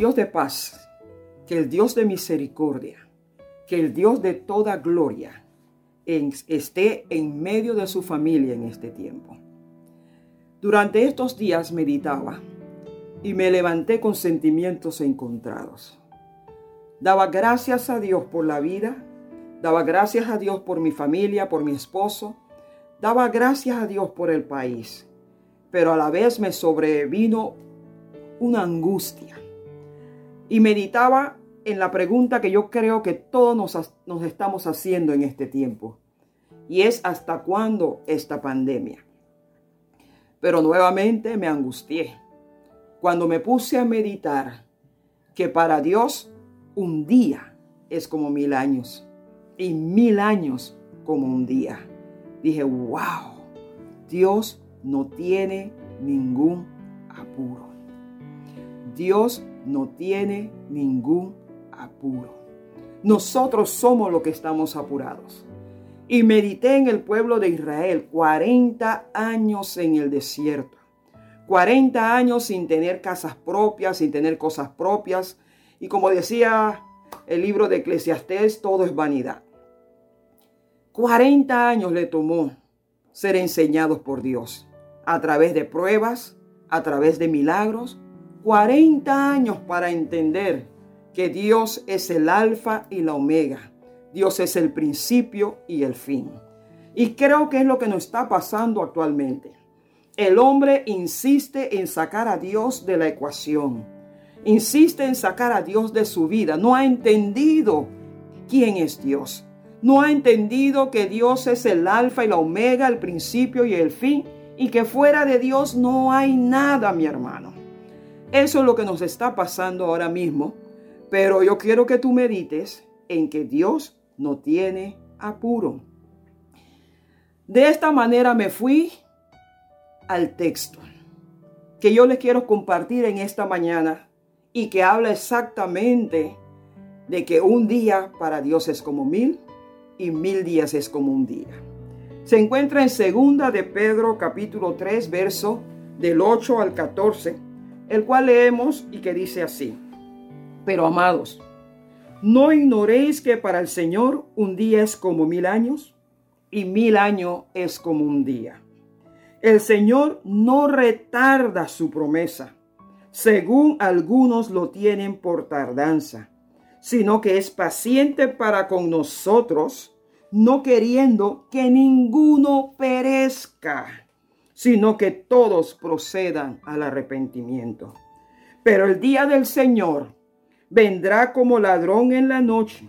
Dios de paz, que el Dios de misericordia, que el Dios de toda gloria esté en medio de su familia en este tiempo. Durante estos días meditaba y me levanté con sentimientos encontrados. Daba gracias a Dios por la vida, daba gracias a Dios por mi familia, por mi esposo, daba gracias a Dios por el país, pero a la vez me sobrevino una angustia y meditaba en la pregunta que yo creo que todos nos, estamos haciendo en este tiempo, y es hasta cuándo esta pandemia. Pero nuevamente me angustié cuando me puse a meditar que para Dios un día es como mil años y mil años como un día. Dije, wow, Dios no tiene ningún apuro. Dios no tiene ningún apuro. Nosotros somos los que estamos apurados. Y medité en el pueblo de Israel 40 años en el desierto. 40 años sin tener casas propias, sin tener cosas propias. Y como decía el libro de Eclesiastés, todo es vanidad. 40 años le tomó ser enseñados por Dios a través de pruebas, a través de milagros. 40 años para entender que Dios es el alfa y la omega. Dios es el principio y el fin. Y creo que es lo que nos está pasando actualmente. El hombre insiste en sacar a Dios de la ecuación. Insiste en sacar a Dios de su vida. No ha entendido quién es Dios. No ha entendido que Dios es el alfa y la omega, el principio y el fin. Y que fuera de Dios no hay nada, mi hermano. Eso es lo que nos está pasando ahora mismo pero yo quiero que tú medites en que Dios no tiene apuro. De esta manera me fui al texto que yo les quiero compartir en esta mañana y que habla exactamente de que un día para Dios es como mil y mil días es como un día. Se encuentra en segunda de Pedro capítulo 3 verso del 8 al 14, el cual leemos y que dice así. Pero amados, ¿no ignoréis que para el Señor un día es como mil años y mil años es como un día? El Señor no retarda su promesa, según algunos lo tienen por tardanza, sino que es paciente para con nosotros, no queriendo que ninguno perezca, sino que todos procedan al arrepentimiento. Pero el día del Señor vendrá como ladrón en la noche,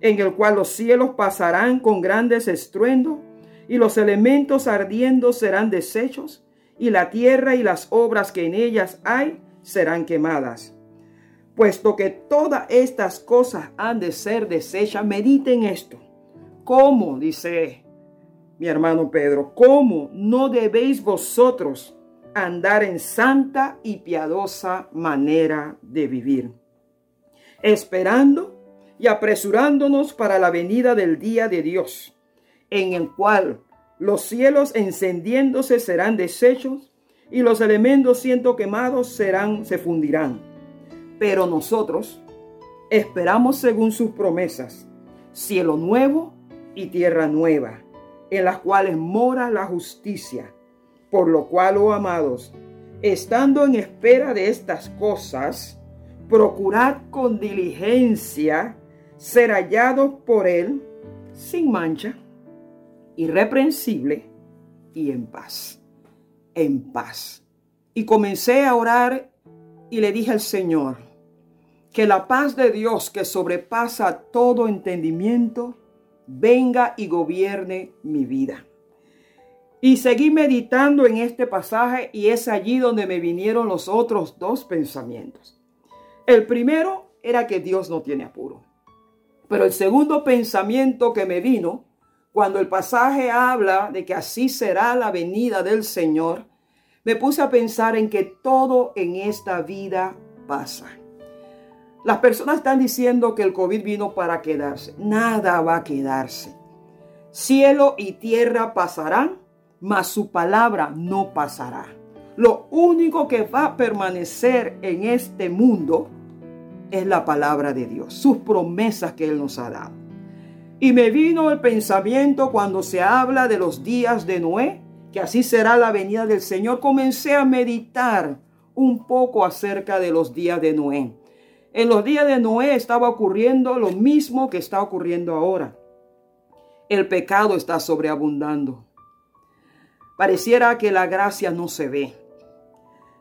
en el cual los cielos pasarán con grandes estruendos, y los elementos ardiendo serán deshechos, y la tierra y las obras que en ellas hay serán quemadas. Puesto que todas estas cosas han de ser deshechas, mediten esto. ¿Cómo? dice mi hermano Pedro, ¿cómo no debéis vosotros andar en santa y piadosa manera de vivir? esperando y apresurándonos para la venida del día de Dios, en el cual los cielos encendiéndose serán deshechos y los elementos siendo quemados serán se fundirán. Pero nosotros esperamos según sus promesas cielo nuevo y tierra nueva, en las cuales mora la justicia. Por lo cual, oh amados, estando en espera de estas cosas, procurad con diligencia ser hallados por Él sin mancha, irreprensible y en paz. En paz. Y comencé a orar y le dije al Señor, que la paz de Dios que sobrepasa todo entendimiento, venga y gobierne mi vida. Y seguí meditando en este pasaje y es allí donde me vinieron los otros dos pensamientos. El primero era que Dios no tiene apuro. Pero el segundo pensamiento que me vino cuando el pasaje habla de que así será la venida del Señor, me puse a pensar en que todo en esta vida pasa. Las personas están diciendo que el COVID vino para quedarse. Nada va a quedarse. Cielo y tierra pasarán, mas su palabra no pasará. Lo único que va a permanecer en este mundo es la palabra de Dios, sus promesas que Él nos ha dado. Y me vino el pensamiento cuando se habla de los días de Noé, que así será la venida del Señor. Comencé a meditar un poco acerca de los días de Noé. En los días de Noé estaba ocurriendo lo mismo que está ocurriendo ahora. El pecado está sobreabundando. Pareciera que la gracia no se ve.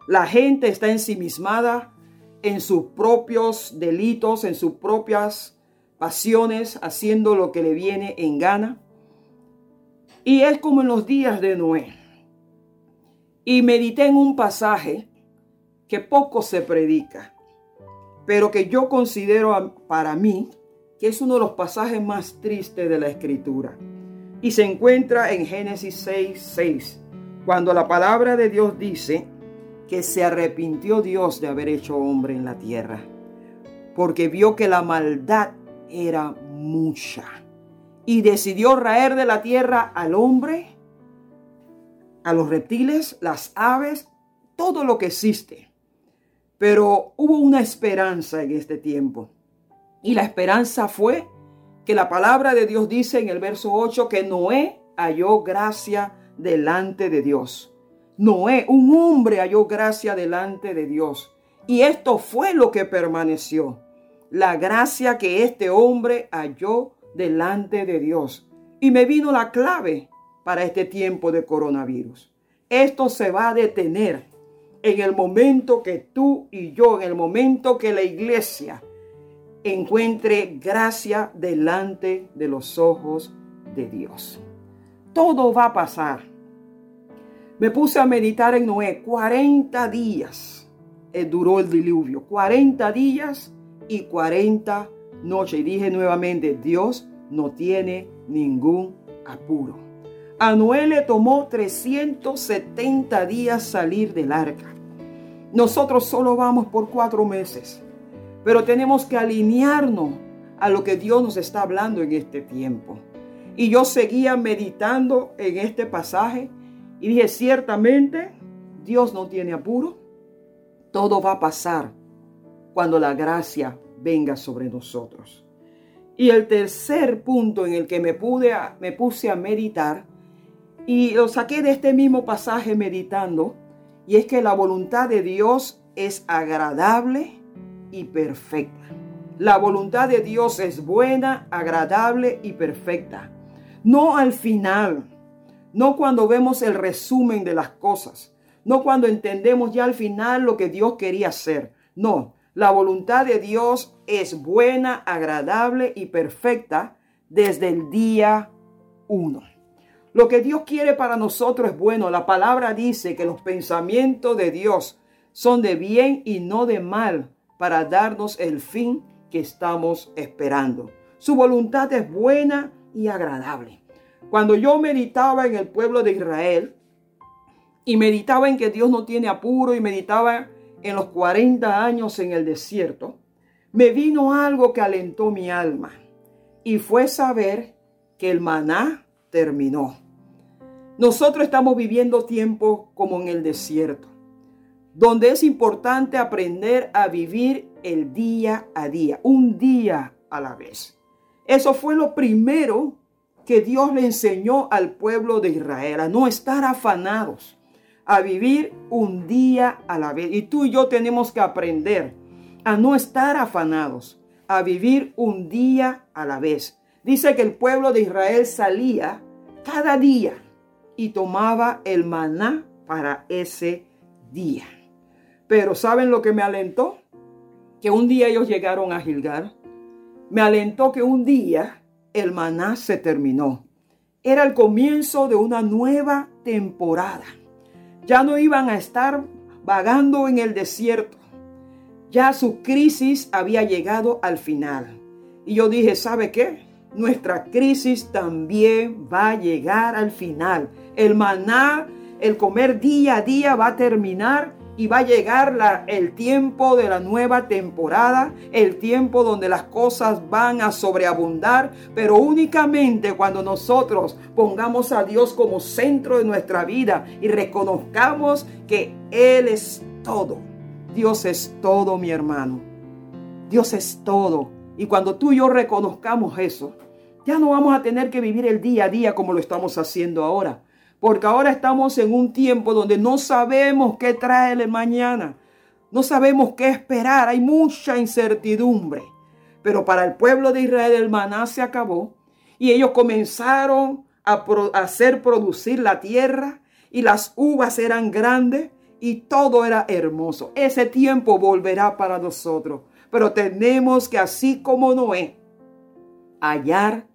La gente está ensimismada en sus propios delitos, en sus propias pasiones, haciendo lo que le viene en gana. Y es como en los días de Noé. Y medité en un pasaje que poco se predica, pero que yo considero para mí que es uno de los pasajes más tristes de la escritura. Y se encuentra en Génesis 6, 6, cuando la palabra de Dios dice que se arrepintió Dios de haber hecho hombre en la tierra, porque vio que la maldad era mucha y decidió raer de la tierra al hombre, a los reptiles, las aves, todo lo que existe. Pero hubo una esperanza en este tiempo. Y la esperanza fue que la palabra de Dios dice en el verso 8 que Noé halló gracia delante de Dios. Noé, un hombre, halló gracia delante de Dios. Y esto fue lo que permaneció. La gracia que este hombre halló delante de Dios. Y me vino la clave para este tiempo de coronavirus. Esto se va a detener en el momento que tú y yo, en el momento que la iglesia encuentre gracia delante de los ojos de Dios. Todo va a pasar. Me puse a meditar en Noé 40 días. Eh, duró el diluvio. 40 días y 40 noches. Y dije nuevamente, Dios no tiene ningún apuro. A Noé le tomó 370 días salir del arca. Nosotros solo vamos por cuatro meses, pero tenemos que alinearnos a lo que Dios nos está hablando en este tiempo. Y yo seguía meditando en este pasaje y dije, ciertamente, Dios no tiene apuro. Todo va a pasar cuando la gracia venga sobre nosotros. Y el tercer punto en el que me, pude, me puse a meditar, y lo saqué de este mismo pasaje meditando, y es que la voluntad de Dios es agradable y perfecta. La voluntad de Dios es buena, agradable y perfecta. No al final, no cuando vemos el resumen de las cosas, no cuando entendemos ya al final lo que Dios quería hacer. No, la voluntad de Dios es buena, agradable y perfecta desde el día uno. Lo que Dios quiere para nosotros es bueno. La palabra dice que los pensamientos de Dios son de bien y no de mal para darnos el fin que estamos esperando. Su voluntad es buena y agradable. Cuando yo meditaba en el pueblo de Israel y meditaba en que Dios no tiene apuro y meditaba en los 40 años en el desierto, me vino algo que alentó mi alma y fue saber que el maná terminó. Nosotros estamos viviendo tiempos como en el desierto, donde es importante aprender a vivir el día a día, un día a la vez. Eso fue lo primero que Dios le enseñó al pueblo de Israel, a no estar afanados, a vivir un día a la vez. Y tú y yo tenemos que aprender a no estar afanados, a vivir un día a la vez. Dice que el pueblo de Israel salía cada día y tomaba el maná para ese día. Pero ¿saben lo que me alentó? Que un día ellos llegaron a Gilgal. Me alentó que un día el maná se terminó. Era el comienzo de una nueva temporada. Ya no iban a estar vagando en el desierto. Ya su crisis había llegado al final. Y yo dije, ¿sabe qué? Nuestra crisis también va a llegar al final. El maná, el comer día a día va a terminar y va a llegar el tiempo de la nueva temporada, el tiempo donde las cosas van a sobreabundar, pero únicamente cuando nosotros pongamos a Dios como centro de nuestra vida y reconozcamos que Él es todo. Dios es todo, mi hermano. Dios es todo. Y cuando tú y yo reconozcamos eso, ya no vamos a tener que vivir el día a día como lo estamos haciendo ahora. Porque ahora estamos en un tiempo donde no sabemos qué trae el mañana. No sabemos qué esperar. Hay mucha incertidumbre. Pero para el pueblo de Israel el maná se acabó y ellos comenzaron a, hacer producir la tierra y las uvas eran grandes y todo era hermoso. Ese tiempo volverá para nosotros. Pero tenemos que, así como Noé, hallar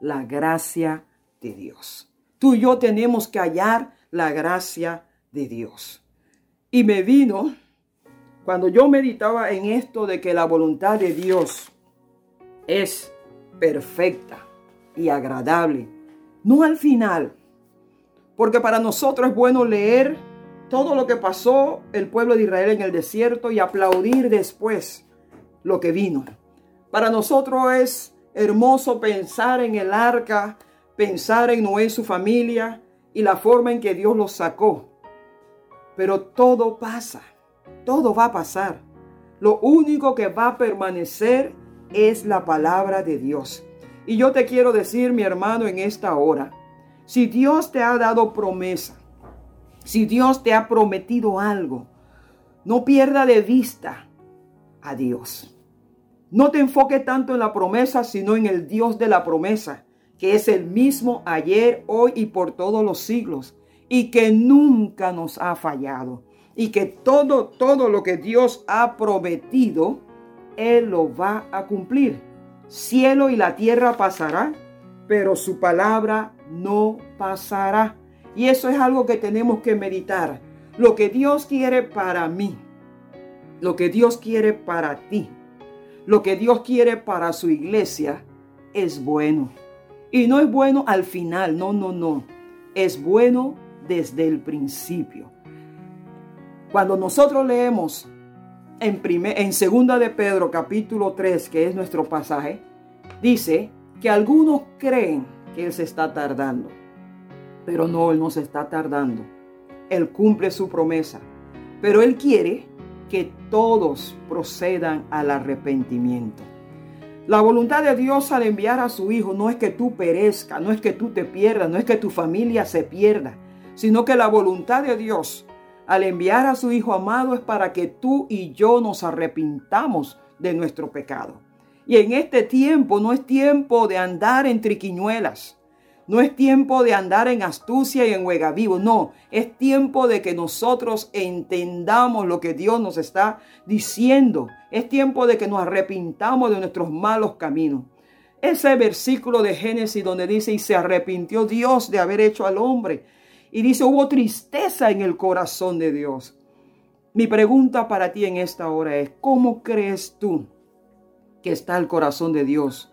la gracia de Dios. Tú y yo tenemos que hallar la gracia de Dios. Y me vino cuando yo meditaba en esto de que la voluntad de Dios es perfecta y agradable. No al final, porque para nosotros es bueno leer todo lo que pasó el pueblo de Israel en el desierto y aplaudir después lo que vino. Para nosotros es hermoso pensar en el arca, pensar en Noé y su familia y la forma en que Dios los sacó. Pero todo pasa, todo va a pasar. Lo único que va a permanecer es la palabra de Dios. Y yo te quiero decir, mi hermano, en esta hora, si Dios te ha dado promesa, si Dios te ha prometido algo, no pierda de vista a Dios. No te enfoque tanto en la promesa, sino en el Dios de la promesa, que es el mismo ayer, hoy y por todos los siglos, y que nunca nos ha fallado, y que todo, todo lo que Dios ha prometido, Él lo va a cumplir. Cielo y la tierra pasará, pero su palabra no pasará. Y eso es algo que tenemos que meditar. Lo que Dios quiere para mí, lo que Dios quiere para ti, lo que Dios quiere para su iglesia es bueno. Y no es bueno al final, no, no, no. Es bueno desde el principio. Cuando nosotros leemos en, primer, segunda de Pedro capítulo 3, que es nuestro pasaje, dice que algunos creen que Él se está tardando. Pero no, Él no se está tardando. Él cumple su promesa. Pero Él quiere que todos procedan al arrepentimiento. La voluntad de Dios al enviar a su Hijo no es que tú perezcas, no es que tú te pierdas, no es que tu familia se pierda, sino que la voluntad de Dios al enviar a su Hijo amado es para que tú y yo nos arrepintamos de nuestro pecado. Y en este tiempo no es tiempo de andar en triquiñuelas. No es tiempo de andar en astucia y en huega vivo. No, es tiempo de que nosotros entendamos lo que Dios nos está diciendo. Es tiempo de que nos arrepintamos de nuestros malos caminos. Ese versículo de Génesis donde dice, y se arrepintió Dios de haber hecho al hombre. Y dice, hubo tristeza en el corazón de Dios. Mi pregunta para ti en esta hora es, ¿cómo crees tú que está el corazón de Dios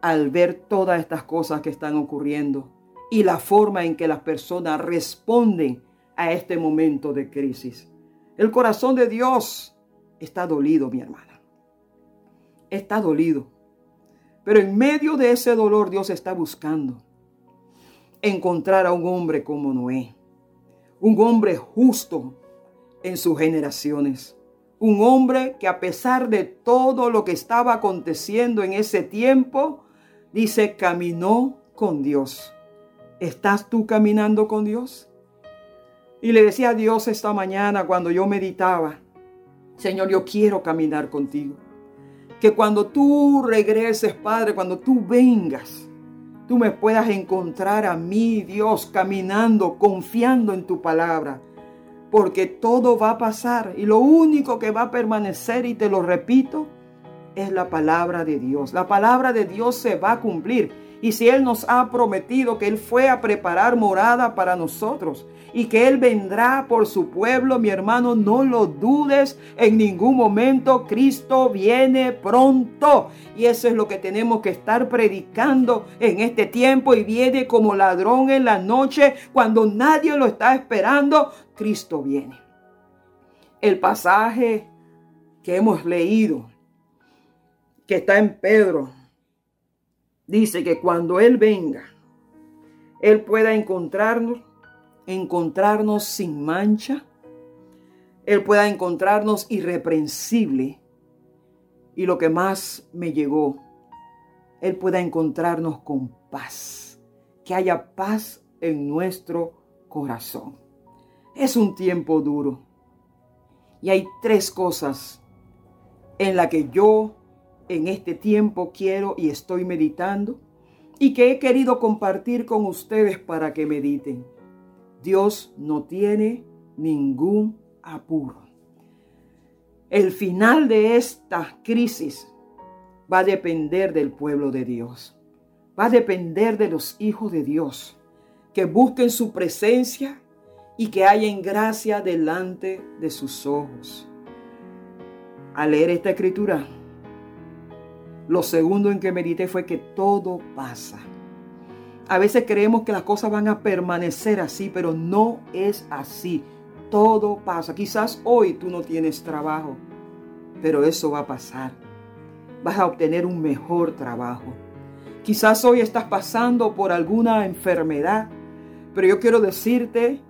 al ver todas estas cosas que están ocurriendo y la forma en que las personas responden a este momento de crisis. El corazón de Dios está dolido, mi hermana. Está dolido. Pero en medio de ese dolor Dios está buscando encontrar a un hombre como Noé. Un hombre justo en sus generaciones un hombre que a pesar de todo lo que estaba aconteciendo en ese tiempo, dice, caminó con Dios. ¿Estás tú caminando con Dios? Y le decía a Dios esta mañana cuando yo meditaba, Señor, yo quiero caminar contigo. Que cuando tú regreses, Padre, cuando tú vengas, tú me puedas encontrar a mí, Dios, caminando, confiando en tu palabra, porque todo va a pasar y lo único que va a permanecer, y te lo repito, es la palabra de Dios. La palabra de Dios se va a cumplir. Y si Él nos ha prometido que Él fue a preparar morada para nosotros y que Él vendrá por su pueblo, mi hermano, no lo dudes en ningún momento. Cristo viene pronto. Y eso es lo que tenemos que estar predicando en este tiempo. Y viene como ladrón en la noche cuando nadie lo está esperando. Cristo viene. El pasaje que hemos leído, que está en Pedro, dice que cuando Él venga, Él pueda encontrarnos, encontrarnos sin mancha, Él pueda encontrarnos irreprensible y lo que más me llegó, Él pueda encontrarnos con paz, que haya paz en nuestro corazón. Es un tiempo duro y hay tres cosas en las que yo en este tiempo quiero y estoy meditando y que he querido compartir con ustedes para que mediten. Dios no tiene ningún apuro. El final de esta crisis va a depender del pueblo de Dios. Va a depender de los hijos de Dios que busquen su presencia y que hayan gracia delante de sus ojos. Al leer esta escritura, lo segundo en que medité fue que todo pasa. A veces creemos que las cosas van a permanecer así, pero no es así. Todo pasa. Quizás hoy tú no tienes trabajo, pero eso va a pasar. Vas a obtener un mejor trabajo. Quizás hoy estás pasando por alguna enfermedad, pero yo quiero decirte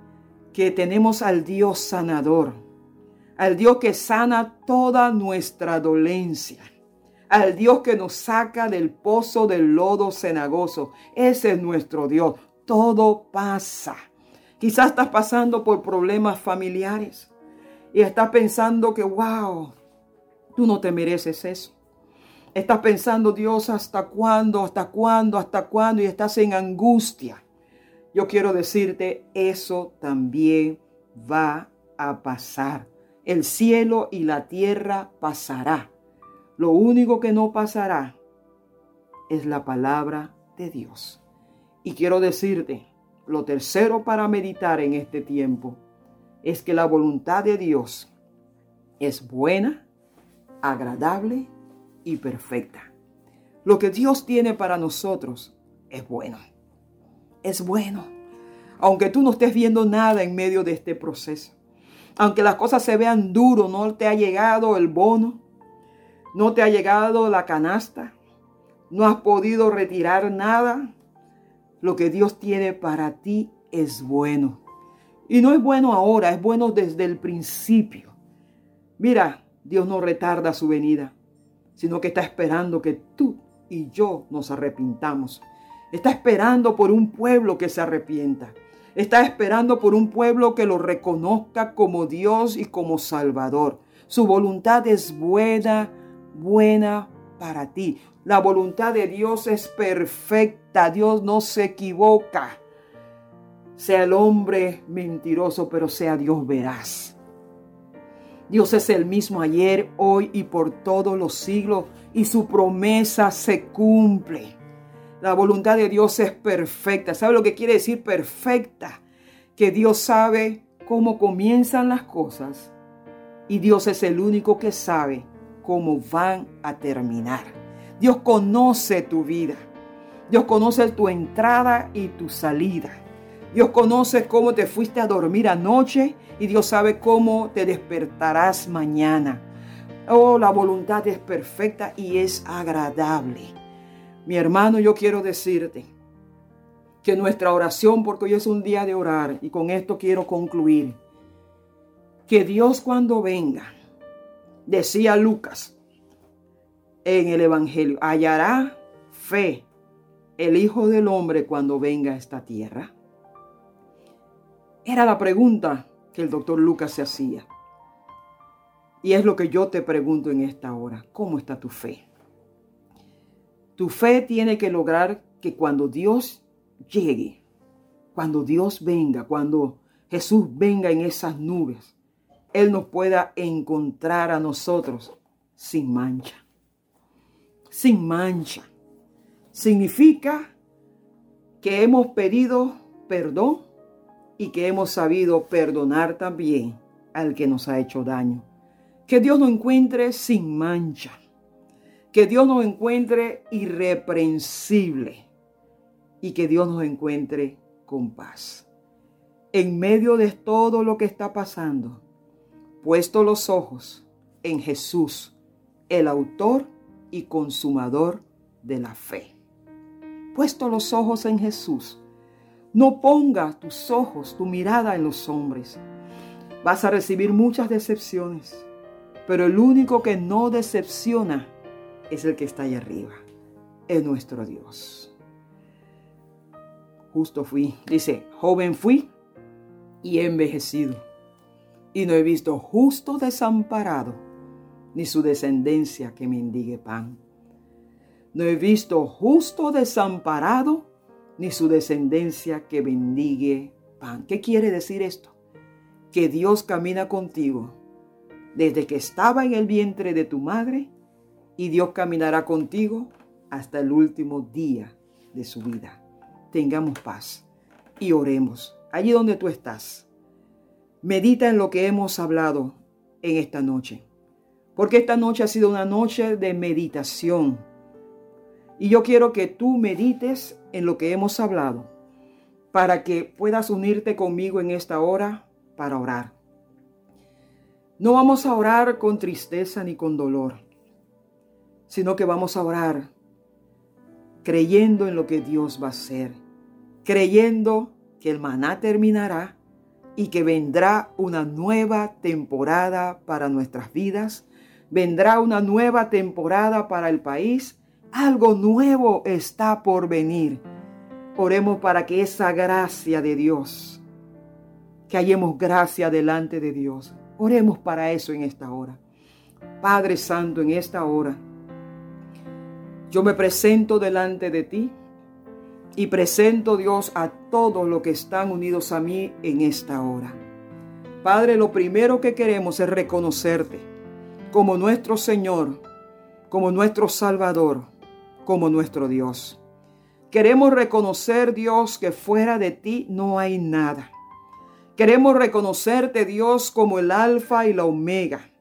que tenemos al Dios sanador, al Dios que sana toda nuestra dolencia, al Dios que nos saca del pozo del lodo cenagoso. Ese es nuestro Dios. Todo pasa. Quizás estás pasando por problemas familiares y estás pensando que, wow, tú no te mereces eso. Estás pensando, Dios, ¿hasta cuándo? ¿Hasta cuándo? ¿Hasta cuándo? Y estás en angustia. Yo quiero decirte, eso también va a pasar. El cielo y la tierra pasará. Lo único que no pasará es la palabra de Dios. Y quiero decirte, lo tercero para meditar en este tiempo es que la voluntad de Dios es buena, agradable y perfecta. Lo que Dios tiene para nosotros es bueno. Es bueno. Aunque tú no estés viendo nada en medio de este proceso. Aunque las cosas se vean duro, no te ha llegado el bono, no te ha llegado la canasta, no has podido retirar nada, lo que Dios tiene para ti es bueno. Y no es bueno ahora, es bueno desde el principio. Mira, Dios no retarda su venida, sino que está esperando que tú y yo nos arrepintamos. Está esperando por un pueblo que se arrepienta. Está esperando por un pueblo que lo reconozca como Dios y como Salvador. Su voluntad es buena, buena para ti. La voluntad de Dios es perfecta. Dios no se equivoca. Sea el hombre mentiroso, pero sea Dios veraz. Dios es el mismo ayer, hoy y por todos los siglos y su promesa se cumple. La voluntad de Dios es perfecta. ¿Sabe lo que quiere decir perfecta? Que Dios sabe cómo comienzan las cosas y Dios es el único que sabe cómo van a terminar. Dios conoce tu vida. Dios conoce tu entrada y tu salida. Dios conoce cómo te fuiste a dormir anoche y Dios sabe cómo te despertarás mañana. Oh, la voluntad es perfecta y es agradable. Mi hermano, yo quiero decirte que nuestra oración, porque hoy es un día de orar y con esto quiero concluir, que Dios cuando venga decía Lucas en el Evangelio, hallará fe el Hijo del Hombre cuando venga a esta tierra. Era la pregunta que el doctor Lucas se hacía. Y es lo que yo te pregunto en esta hora. ¿Cómo está tu fe? Tu fe tiene que lograr que cuando Dios llegue, cuando Dios venga, cuando Jesús venga en esas nubes, él nos pueda encontrar a nosotros sin mancha. Sin mancha. Significa que hemos pedido perdón y que hemos sabido perdonar también al que nos ha hecho daño. Que Dios nos encuentre sin mancha. Que Dios nos encuentre irreprensible. Y que Dios nos encuentre con paz. En medio de todo lo que está pasando, puesto los ojos en Jesús, el autor y consumador de la fe. Puesto los ojos en Jesús, no ponga tus ojos, tu mirada en los hombres. Vas a recibir muchas decepciones, pero el único que no decepciona es el que está allá arriba, es nuestro Dios. Justo fui, dice, joven fui y envejecido, y no he visto justo desamparado, ni su descendencia que mendigue pan. No he visto justo desamparado, ni su descendencia que bendigue pan. ¿Qué quiere decir esto? Que Dios camina contigo desde que estaba en el vientre de tu madre y Dios caminará contigo hasta el último día de su vida. Tengamos paz y oremos allí donde tú estás. Medita en lo que hemos hablado en esta noche, porque esta noche ha sido una noche de meditación. Y yo quiero que tú medites en lo que hemos hablado para que puedas unirte conmigo en esta hora para orar. No vamos a orar con tristeza ni con dolor, sino que vamos a orar creyendo en lo que Dios va a hacer, creyendo que el maná terminará y que vendrá una nueva temporada para nuestras vidas, vendrá una nueva temporada para el país, algo nuevo está por venir. Oremos para que esa gracia de Dios, que hallemos gracia delante de Dios, Oremos para eso en esta hora. Padre Santo, en esta hora, yo me presento delante de ti y presento, Dios, a todos los que están unidos a mí en esta hora. Padre, lo primero que queremos es reconocerte como nuestro Señor, como nuestro Salvador, como nuestro Dios. Queremos reconocer, Dios, que fuera de ti no hay nada. Queremos reconocerte, Dios, como el alfa y la omega.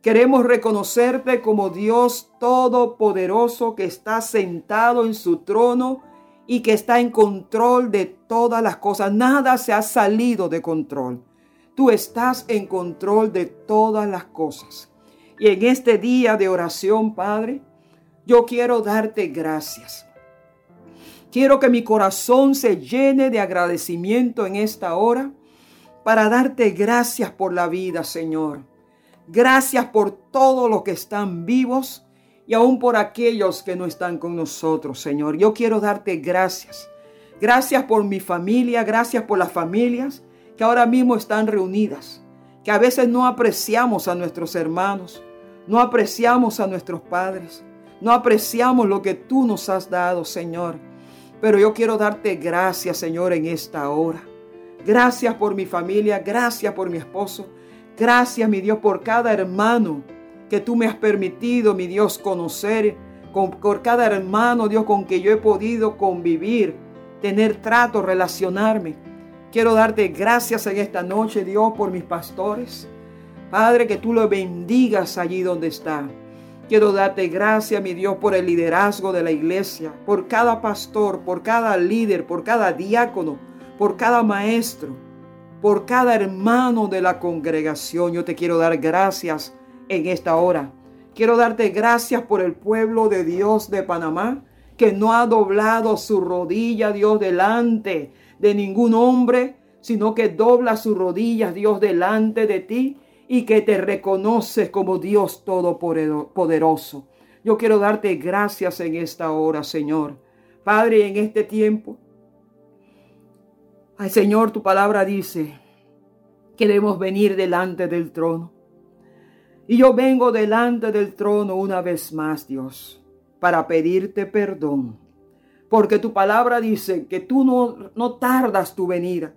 Queremos reconocerte como Dios todopoderoso que está sentado en su trono y que está en control de todas las cosas. Nada se ha salido de control. Tú estás en control de todas las cosas. Y en este día de oración, Padre, yo quiero darte gracias. Quiero que mi corazón se llene de agradecimiento en esta hora para darte gracias por la vida, Señor. Gracias por todos los que están vivos y aún por aquellos que no están con nosotros, Señor. Yo quiero darte gracias. Gracias por mi familia, gracias por las familias que ahora mismo están reunidas, que a veces no apreciamos a nuestros hermanos, no apreciamos a nuestros padres, no apreciamos lo que tú nos has dado, Señor. Pero yo quiero darte gracias, Señor, en esta hora. Gracias por mi familia, gracias por mi esposo. Gracias, mi Dios, por cada hermano que tú me has permitido, mi Dios, conocer. por cada hermano, Dios, con que yo he podido convivir, tener trato, relacionarme. Quiero darte gracias en esta noche, Dios, por mis pastores. Padre, que tú lo bendigas allí donde está. Quiero darte gracias, mi Dios, por el liderazgo de la iglesia, por cada pastor, por cada líder, por cada diácono, por cada maestro, por cada hermano de la congregación. Yo te quiero dar gracias en esta hora. Quiero darte gracias por el pueblo de Dios de Panamá, que no ha doblado su rodilla, Dios, delante de ningún hombre, sino que dobla sus rodillas, Dios, delante de ti y que te reconoces como Dios todopoderoso. Yo quiero darte gracias en esta hora, Señor. Padre, en este tiempo Ay Señor, tu palabra dice que debemos venir delante del trono. Y yo vengo delante del trono una vez más, Dios, para pedirte perdón. Porque tu palabra dice que tú no, no tardas tu venida,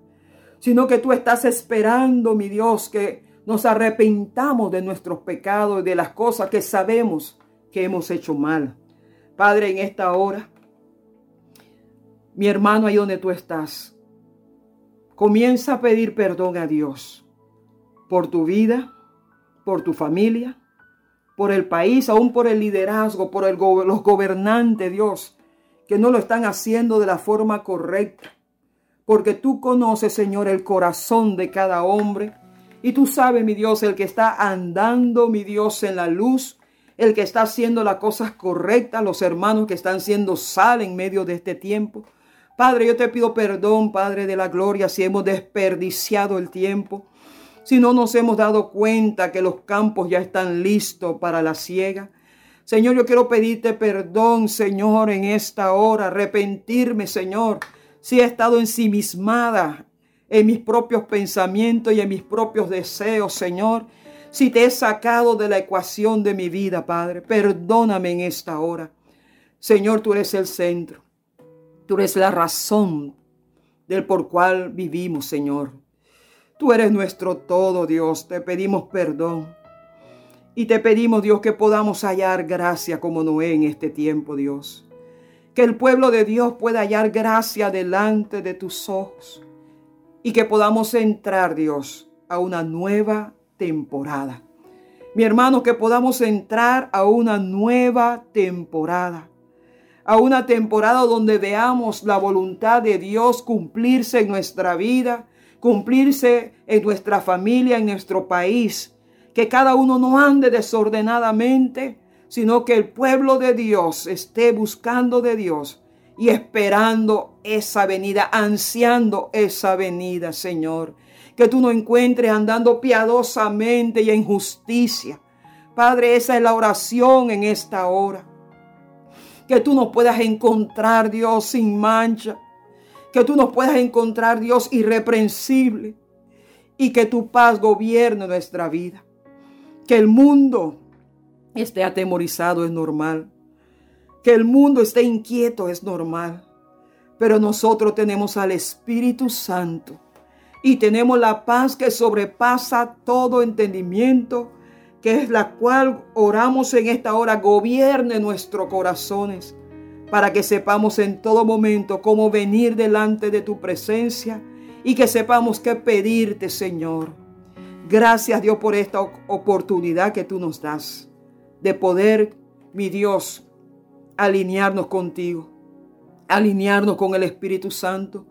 sino que tú estás esperando, mi Dios, que nos arrepentamos de nuestros pecados y de las cosas que sabemos que hemos hecho mal. Padre, en esta hora, mi hermano, ahí donde tú estás, Comienza a pedir perdón a Dios por tu vida, por tu familia, por el país, aún por el liderazgo, por los gobernantes, Dios, que no lo están haciendo de la forma correcta. Porque tú conoces, Señor, el corazón de cada hombre. Y tú sabes, mi Dios, el que está andando, mi Dios, en la luz, el que está haciendo las cosas correctas, los hermanos que están siendo sal en medio de este tiempo. Padre, yo te pido perdón, Padre de la Gloria, si hemos desperdiciado el tiempo, si no nos hemos dado cuenta que los campos ya están listos para la siega. Señor, yo quiero pedirte perdón, Señor, en esta hora, arrepentirme, Señor, si he estado ensimismada en mis propios pensamientos y en mis propios deseos, Señor. Si te he sacado de la ecuación de mi vida, Padre, perdóname en esta hora. Señor, tú eres el centro. Tú eres la razón del por cual vivimos, Señor. Tú eres nuestro todo, Dios. Te pedimos perdón. Y te pedimos, Dios, que podamos hallar gracia como Noé en este tiempo, Dios. Que el pueblo de Dios pueda hallar gracia delante de tus ojos. Y que podamos entrar, Dios, a una nueva temporada. Mi hermano, que podamos entrar a una nueva temporada a una temporada donde veamos la voluntad de Dios cumplirse en nuestra vida, cumplirse en nuestra familia, en nuestro país. Que cada uno no ande desordenadamente, sino que el pueblo de Dios esté buscando de Dios y esperando esa venida, ansiando esa venida, Señor. Que tú no encuentres andando piadosamente y en justicia. Padre, esa es la oración en esta hora que tú nos puedas encontrar, Dios, sin mancha. Que tú nos puedas encontrar, Dios, irreprensible. Y que tu paz gobierne nuestra vida. Que el mundo esté atemorizado es normal. Que el mundo esté inquieto es normal. Pero nosotros tenemos al Espíritu Santo. Y tenemos la paz que sobrepasa todo entendimiento que es la cual oramos en esta hora, gobierne nuestros corazones, para que sepamos en todo momento cómo venir delante de tu presencia y que sepamos qué pedirte, Señor. Gracias Dios por esta oportunidad que tú nos das de poder, mi Dios, alinearnos contigo, alinearnos con el Espíritu Santo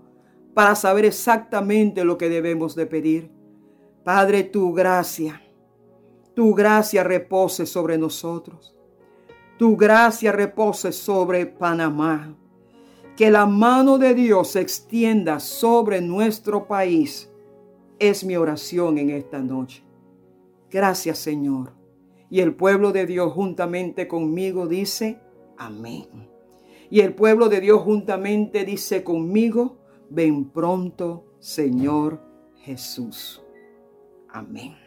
para saber exactamente lo que debemos de pedir. Padre, tu gracia tu gracia repose sobre nosotros. Tu gracia repose sobre Panamá. Que la mano de Dios se extienda sobre nuestro país. Es mi oración en esta noche. Gracias Señor. Y el pueblo de Dios juntamente conmigo dice, amén. Y el pueblo de Dios juntamente dice conmigo, ven pronto Señor Jesús. Amén.